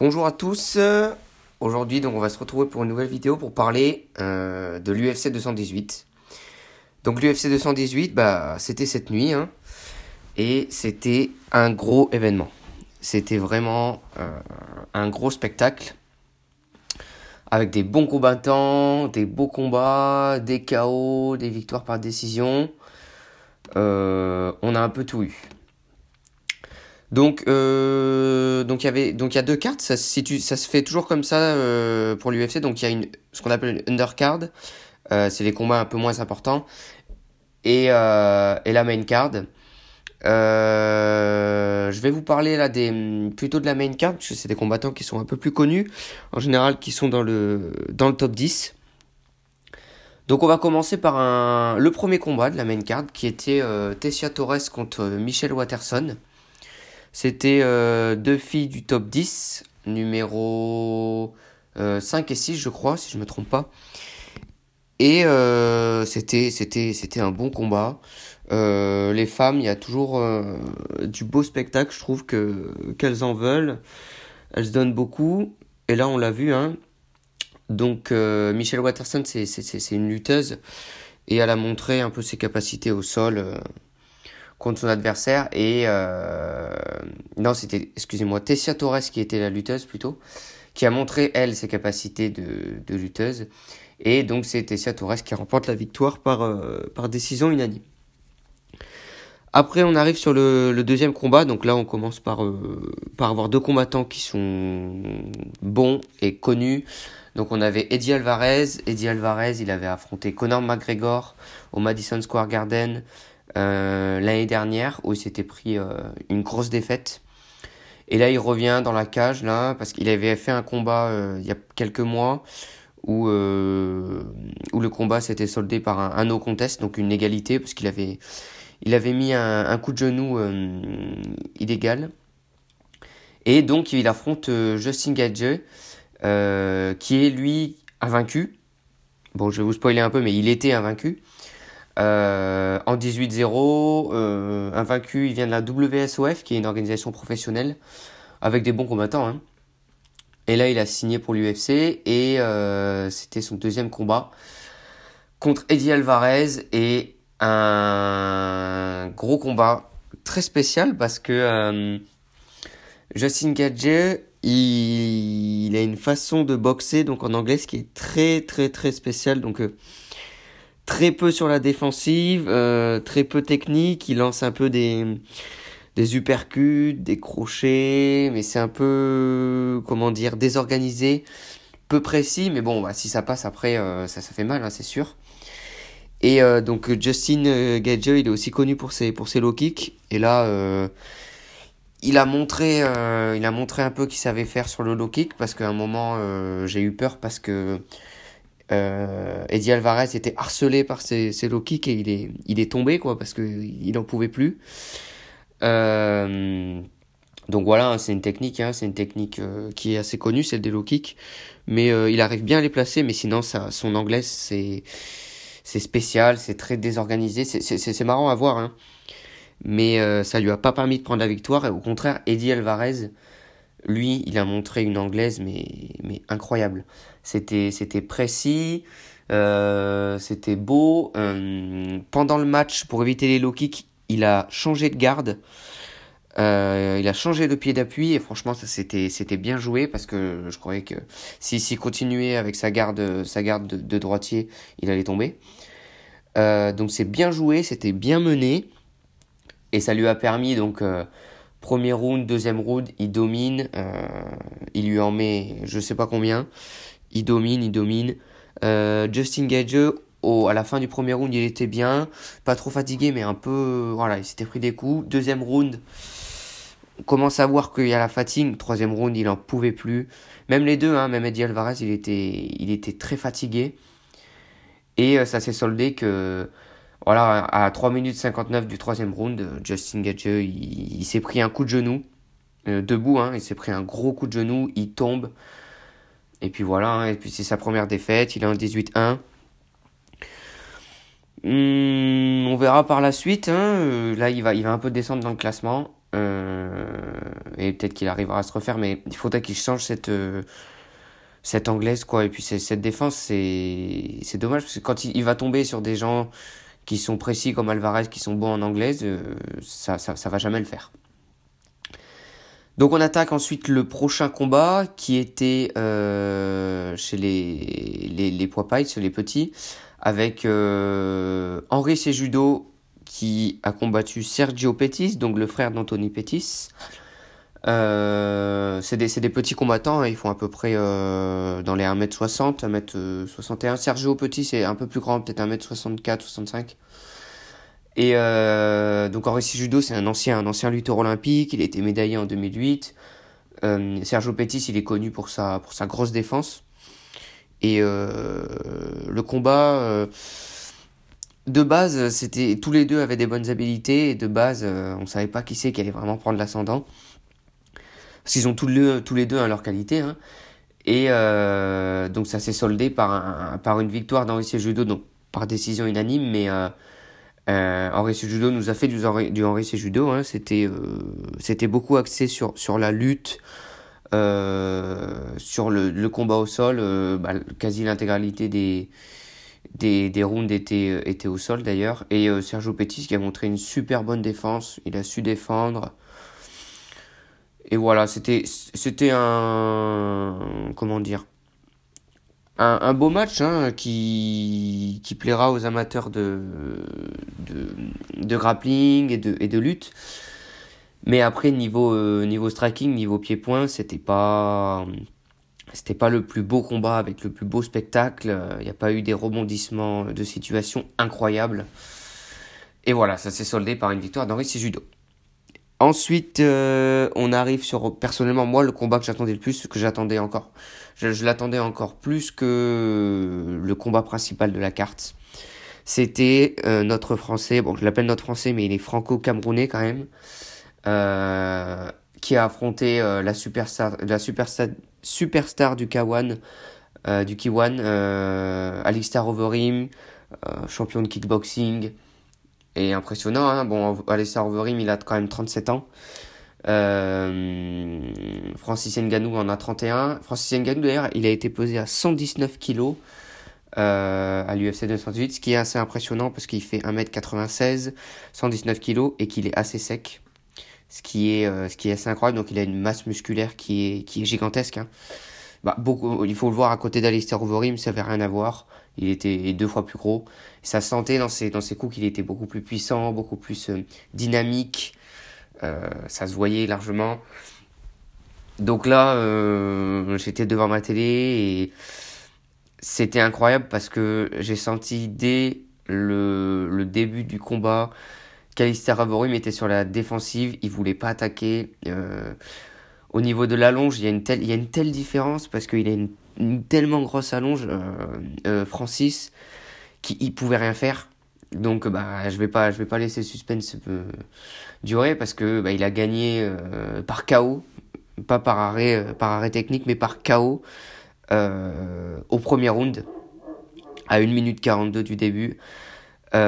Bonjour à tous. Aujourd'hui, on va se retrouver pour une nouvelle vidéo pour parler euh, de l'UFC 218. Donc, l'UFC 218, bah, c'était cette nuit, hein, et c'était un gros événement. C'était vraiment euh, un gros spectacle avec des bons combattants, des beaux combats, des KO, des victoires par décision. Euh, on a un peu tout eu. Donc, euh, donc il y a deux cartes. Ça se fait toujours comme ça euh, pour l'UFC. Donc il y a ce qu'on appelle une undercard. Euh, c'est les combats un peu moins importants et et la main card. Je vais vous parler là des plutôt de la main card parce que c'est des combattants qui sont un peu plus connus en général qui sont dans le top 10. Donc on va commencer par le premier combat de la main card qui était Tessia Torres contre Michelle Watterson. C'était euh, deux filles du top 10, numéro euh, 5 et 6 je crois, si je ne me trompe pas. Et euh, c'était un bon combat. Euh, les femmes, il y a toujours euh, du beau spectacle, je trouve que qu'elles en veulent. Elles se donnent beaucoup. Et là, on l'a vu. Hein. Donc, euh, Michelle Watterson, c'est une lutteuse et elle a montré un peu ses capacités au sol euh, contre son adversaire. Et euh, non, c'était, excusez-moi, Tessia Torres qui était la lutteuse plutôt, qui a montré elle ses capacités de, de lutteuse. Et donc c'est Tessia Torres qui remporte la victoire par, euh, par décision unanime. Après, on arrive sur le, le deuxième combat. Donc là, on commence par, euh, par avoir deux combattants qui sont bons et connus. Donc on avait Eddie Alvarez. Eddie Alvarez, il avait affronté Conor McGregor au Madison Square Garden l'année dernière où il s'était pris euh, une grosse défaite. Et là, il revient dans la cage là parce qu'il avait fait un combat euh, il y a quelques mois où euh, où le combat s'était soldé par un, un no contest, donc une égalité parce qu'il avait il avait mis un, un coup de genou euh, illégal. Et donc il affronte euh, Justin Gage euh, qui est lui invaincu. Bon, je vais vous spoiler un peu, mais il était invaincu. Euh, en 18-0, euh, invaincu, il vient de la WSOF, qui est une organisation professionnelle, avec des bons combattants. Hein. Et là, il a signé pour l'UFC, et euh, c'était son deuxième combat contre Eddie Alvarez, et un gros combat très spécial, parce que euh, Justin Gage, il, il a une façon de boxer, donc en anglais, ce qui est très très très spécial, donc... Très peu sur la défensive, euh, très peu technique. Il lance un peu des, des uppercuts, des crochets, mais c'est un peu, comment dire, désorganisé, peu précis. Mais bon, bah, si ça passe après, euh, ça, ça fait mal, hein, c'est sûr. Et euh, donc Justin Gage, il est aussi connu pour ses, pour ses low kicks. Et là, il a montré, il a montré un peu qu'il savait faire sur le low kick parce qu'à un moment, j'ai eu peur parce que euh, Eddie Alvarez était harcelé par ses, ses low kicks et il est, il est tombé quoi parce que il en pouvait plus. Euh, donc voilà, hein, c'est une technique, hein, c'est une technique euh, qui est assez connue, celle des low kicks, mais il arrive bien à les placer, mais sinon ça, son anglais c'est c'est spécial, c'est très désorganisé, c'est marrant à voir, hein, mais ça lui a pas permis de prendre la victoire. Et au contraire, Eddie Alvarez, lui, il a montré une anglaise mais incroyable. C'était précis, euh, c'était beau. Euh, pendant le match, pour éviter les low kicks, il a changé de garde. Euh, il a changé de pied d'appui et franchement ça c'était bien joué parce que je croyais que s'il s'il continuait avec sa garde sa garde de, droitier il allait tomber donc c'est bien joué c'était bien mené et ça lui a permis donc premier round deuxième round il domine euh, il lui en met je sais pas combien il domine il domine Euh, Justin Gage au, à la fin du premier round il était bien pas trop fatigué mais un peu voilà il s'était pris des coups deuxième round on commence à voir qu'il y a la fatigue. Troisième round, il en pouvait plus. Même les deux, hein, même Eddie Alvarez, il était, il était très fatigué. Et euh, ça s'est soldé que, voilà, à 3 minutes 59 du troisième round, euh, Justin Gage, il, s'est pris un coup de genou. Euh, debout, hein, il s'est pris un gros coup de genou, il tombe. Et puis voilà, hein, et puis c'est sa première défaite, il est en 18-1. Hum, on verra par la suite. Hein, euh, là, il va, il va un peu descendre dans le classement. et peut-être qu'il arrivera à se refaire, mais il faudrait qu'il change cette, cette anglaise, quoi. Et puis cette défense, c'est dommage, parce que quand il, va tomber sur des gens qui sont précis comme Alvarez, qui sont bons en anglaise, ça, ça, ça va jamais le faire. Donc on attaque ensuite le prochain combat qui était euh, chez les, les, les poids chez les petits, avec euh, Henri Sejudo qui a combattu Sergio Pettis, donc le frère d'Anthony Pettis. Euh, c'est des, petits combattants, hein, ils font à peu près euh, dans les 1m60, 1m61. Sergio Pettis est un peu plus grand, peut-être 1m64, 65. Et euh, donc Henri Judo, c'est un ancien, un ancien lutteur olympique, il a été médaillé en 2008. Euh, Sergio Pettis, il est connu pour sa, grosse défense. Et le combat, de base, c'était tous les deux avaient des bonnes habilités, de base, euh, on savait pas qui c'est qui allait vraiment prendre l'ascendant. Parce qu'ils ont tous les, deux hein, leur qualité. Hein. Et euh, donc ça s'est soldé par, un, par une victoire d'Henri Judo, donc par décision unanime, mais euh, Henri Judo nous a fait du, Henri Judo. Hein. C'était euh, c'était beaucoup axé sur sur la lutte, euh, sur le, combat au sol. Euh, bah, quasi l'intégralité des des, des rounds étaient, au sol d'ailleurs. Et euh, Sergio Pettis qui a montré une super bonne défense. Il a su défendre. Et voilà, c'était c'était un comment dire un, un, beau match hein, qui, qui plaira aux amateurs de, de, de grappling et de, et de lutte. Mais après, niveau, euh, niveau striking, niveau pied-point, c'était pas, c'était pas le plus beau combat avec le plus beau spectacle. Il n'y a pas eu des rebondissements de situation incroyables. Et voilà, ça s'est soldé par une victoire d'Henri Judo. Ensuite, euh, on arrive sur, personnellement, moi, le combat que j'attendais le plus, que j'attendais encore. Je, l'attendais encore plus que le combat principal de la carte. C'était euh, notre français, bon, je l'appelle notre français, mais il est franco-camerounais quand même, euh, qui a affronté euh, la superstar, la superstar, superstar du K1, euh, du K1, euh, Alistair Overeem, champion de kickboxing, impressionnant. Hein. Bon, Overeem, il a quand même 37 ans. Euh, Francis Ngannou en a 31. Francis Ngannou, d'ailleurs, il a été posé à 119 kg euh, à l'UFC 218, ce qui est assez impressionnant parce qu'il fait 1m96, 119 kg et qu'il est assez sec. Ce qui est, euh, ce qui est assez incroyable. Donc, il a une masse musculaire qui est, gigantesque. Hein. Bah, beaucoup, il faut le voir à côté d'Alistair Overeem, ça avait rien à voir. Il était deux fois plus gros. Ça sentait dans ses, dans ses coups qu'il était beaucoup plus puissant, beaucoup plus euh, dynamique. Euh, ça se voyait largement. Donc là, euh, j'étais devant ma télé et c'était incroyable parce que j'ai senti dès le, le début du combat qu'Alistair Overeem était sur la défensive, il voulait pas attaquer. Au niveau de l'allonge, il y a une telle, il y a une telle différence parce qu'il a une, tellement grosse allonge, euh, euh, Francis, qu'il pouvait rien faire. Donc bah je vais pas, je vais pas laisser le suspense euh, durer parce que bah, il a gagné par KO, pas par arrêt, par arrêt technique, mais par KO au premier round à 1 minute 42 du début. Il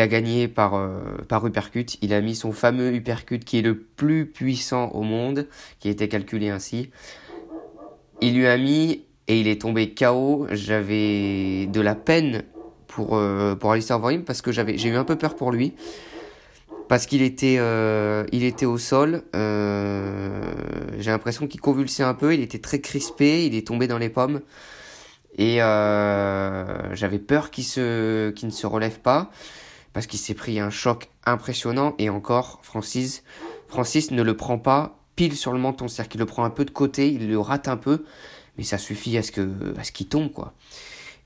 a gagné par, par uppercut. Il a mis son fameux uppercut qui est le plus puissant au monde, qui été calculé ainsi. Il lui a mis et il est tombé KO. J'avais de la peine pour, euh, pour Alistair Overeem parce que j'avais, j'ai eu un peu peur pour lui. Parce qu'il était, euh, il était au sol. Euh, j'ai l'impression qu'il convulsait un peu. Il était très crispé. Il est tombé dans les pommes. Et euh, j'avais peur qu'il se, qu'il ne se relève pas parce qu'il s'est pris un choc impressionnant. Et encore, Francis, Francis ne le prend pas pile sur le menton, c'est-à-dire qu'il le prend un peu de côté, il le rate un peu, mais ça suffit à ce que, à ce qu'il tombe quoi.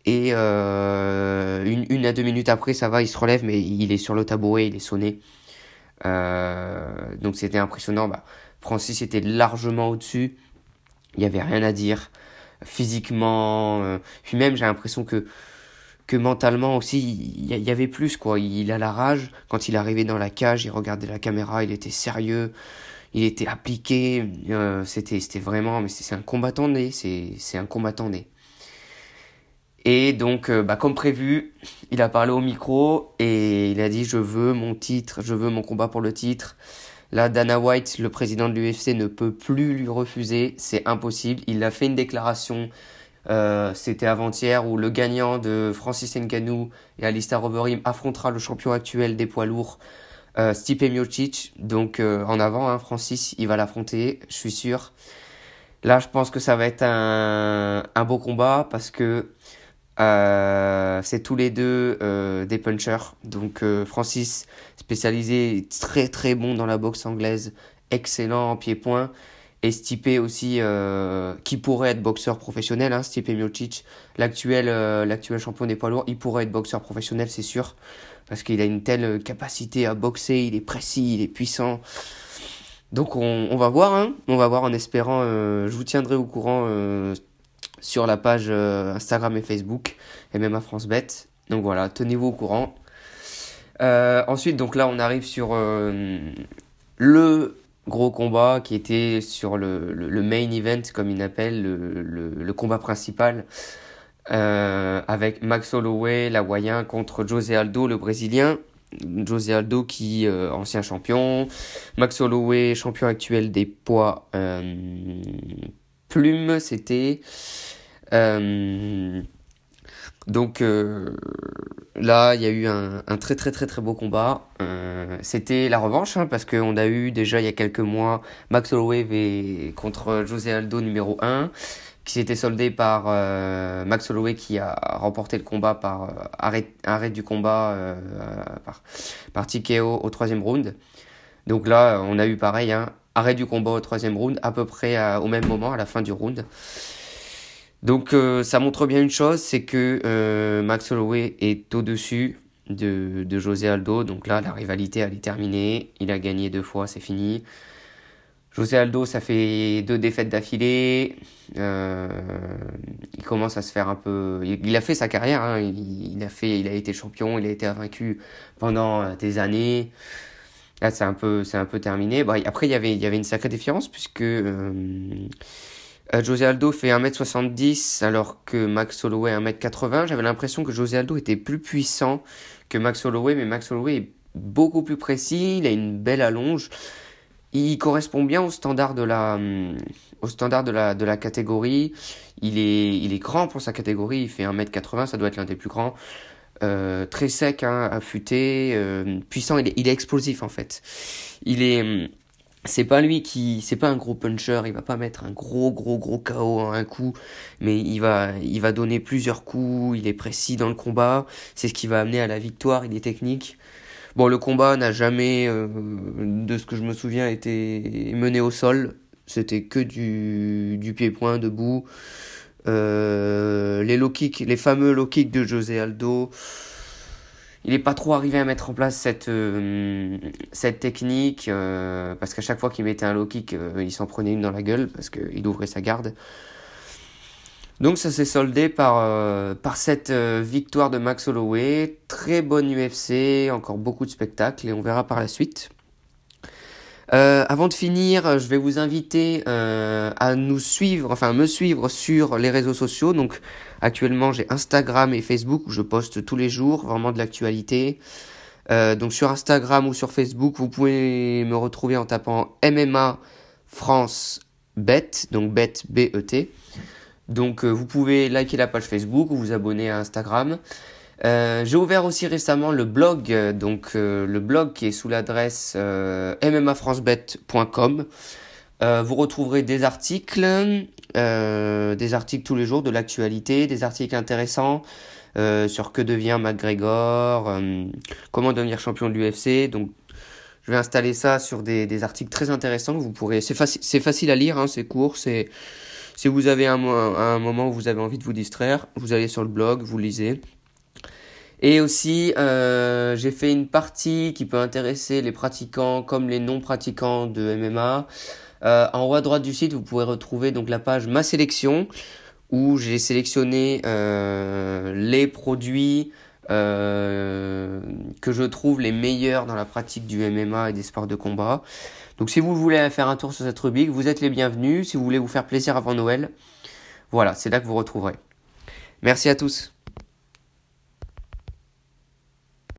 Et euh, une, une à deux minutes après, ça va, il se relève, mais il est sur le tabouret, il est sonné. Euh, donc c'était impressionnant. Bah, Francis était largement au-dessus. Il n'y avait rien à dire physiquement. Euh, puis même, j'ai l'impression que que mentalement aussi, il y, avait plus quoi. Il a la rage. Quand il arrivait dans la cage, il regardait la caméra, il était sérieux, il était appliqué. Euh, c'était c'était vraiment, mais c'est un combattant né. C'est un combattant né. Et donc, euh, bah, comme prévu, il a parlé au micro et il a dit je veux mon titre, je veux mon combat pour le titre. Là, Dana White, le président de l'UFC, ne peut plus lui refuser. C'est impossible. Il a fait une déclaration, euh, c'était avant-hier, où le gagnant de Francis Ngannou et Alistair Overeem affrontera le champion actuel des poids lourds, euh, Stipe Miocic. Donc euh, en avant, hein, Francis, il va l'affronter, je suis sûr. Là, je pense que ça va être un, beau combat parce que euh, c'est tous les deux des punchers. Donc Francis, spécialisé, très très bon dans la boxe anglaise, excellent en pied-point. Et Stipe aussi, qui pourrait être boxeur professionnel, hein, Stipe Miocic, l'actuel champion des poids lourds, il pourrait être boxeur professionnel, c'est sûr. Parce qu'il a une telle capacité à boxer, il est précis, il est puissant. Donc on, va voir, hein, on va voir en espérant, je vous tiendrai au courant sur la page euh, Instagram et Facebook et même à France Bet. Donc voilà, tenez-vous au courant. Euh, ensuite, donc là, on arrive sur euh, le gros combat qui était sur le, main event, comme il appelle, le, le, combat principal, avec Max Holloway, l'Hawaïen, contre José Aldo, le Brésilien. José Aldo qui ancien champion, Max Holloway champion actuel des poids plumes, c'était euh, donc euh, là, il y a eu un, très très très très beau combat. Euh, C'était la revanche hein, parce qu'on a eu déjà il y a quelques mois Max Holloway contre José Aldo numéro 1 qui s'était soldé par euh, Max Holloway qui a remporté le combat par euh, arrêt, du combat euh, par, par TKO au troisième round. Donc là, on a eu pareil, hein, arrêt du combat au troisième round à peu près au même moment à la fin du round. Donc ça montre bien une chose, c'est que Max Holloway est au-dessus de, de José Aldo. Donc là, la rivalité, elle est terminée. Il a gagné deux fois, c'est fini. José Aldo, ça fait deux défaites d'affilée. Euh, il commence à se faire un peu. Il, a fait sa carrière. Hein. Il, a fait, il a été champion. Il a été vaincu pendant des années. Là, c'est un peu, c'est un peu terminé. Bon, après, il y avait, il y avait une sacrée différence puisque euh, José Aldo fait 1m70 alors que Max Holloway 1m80. J'avais l'impression que José Aldo était plus puissant que Max Holloway, mais Max Holloway est beaucoup plus précis, il a une belle allonge. Il correspond bien au standard de la, au standard de la, de la catégorie. Il est, il est grand pour sa catégorie, il fait 1m80, ça doit être l'un des plus grands. Euh, très sec, hein, affûté, euh, puissant, il est, il est explosif en fait. Il est, c'est pas lui qui c'est pas un gros puncher. Il va pas mettre un gros gros gros KO en un coup mais il va il va donner plusieurs coups. Il est précis dans le combat. C'est ce qui va amener à la victoire. Il est technique bon le combat n'a jamais euh, de ce que je me souviens été mené au sol. C'était que du du pied point debout. Euh, les low kicks les fameux low kicks de José Aldo. Il n'est pas trop arrivé à mettre en place cette, euh, cette technique parce qu'à chaque fois qu'il mettait un low kick, il s'en prenait une dans la gueule parce qu'il ouvrait sa garde. Donc ça s'est soldé par, par cette victoire de Max Holloway. Très bonne UFC, encore beaucoup de spectacles et on verra par la suite. Euh, avant de finir, je vais vous inviter euh, à nous suivre, enfin me suivre sur les réseaux sociaux. Donc actuellement j'ai Instagram et Facebook où je poste tous les jours vraiment de l'actualité. Euh, donc sur Instagram ou sur Facebook, vous pouvez me retrouver en tapant MMA France Bet, donc Bet B E. Donc vous pouvez liker la page Facebook ou vous abonner à Instagram. Euh, j'ai ouvert aussi récemment le blog, euh, donc euh, le blog qui est sous l'adresse mmafrancebet.com. vous retrouverez des articles, des articles tous les jours de l'actualité, des articles intéressants sur que devient McGregor, comment devenir champion de l'UFC. Donc je vais installer ça sur des, articles très intéressants vous pourrez. C'est facile, c'est facile à lire, hein, c'est court, c'est si vous avez un, moment où vous avez envie de vous distraire, vous allez sur le blog, vous lisez. Et aussi, euh, j'ai fait une partie qui peut intéresser les pratiquants comme les non-pratiquants de MMA. Euh, en haut à droite du site, vous pouvez retrouver donc la page Ma sélection où j'ai sélectionné euh, les produits que je trouve les meilleurs dans la pratique du MMA et des sports de combat. Donc si vous voulez faire un tour sur cette rubrique, vous êtes les bienvenus. Si vous voulez vous faire plaisir avant Noël, voilà, c'est là que vous retrouverez. Merci à tous.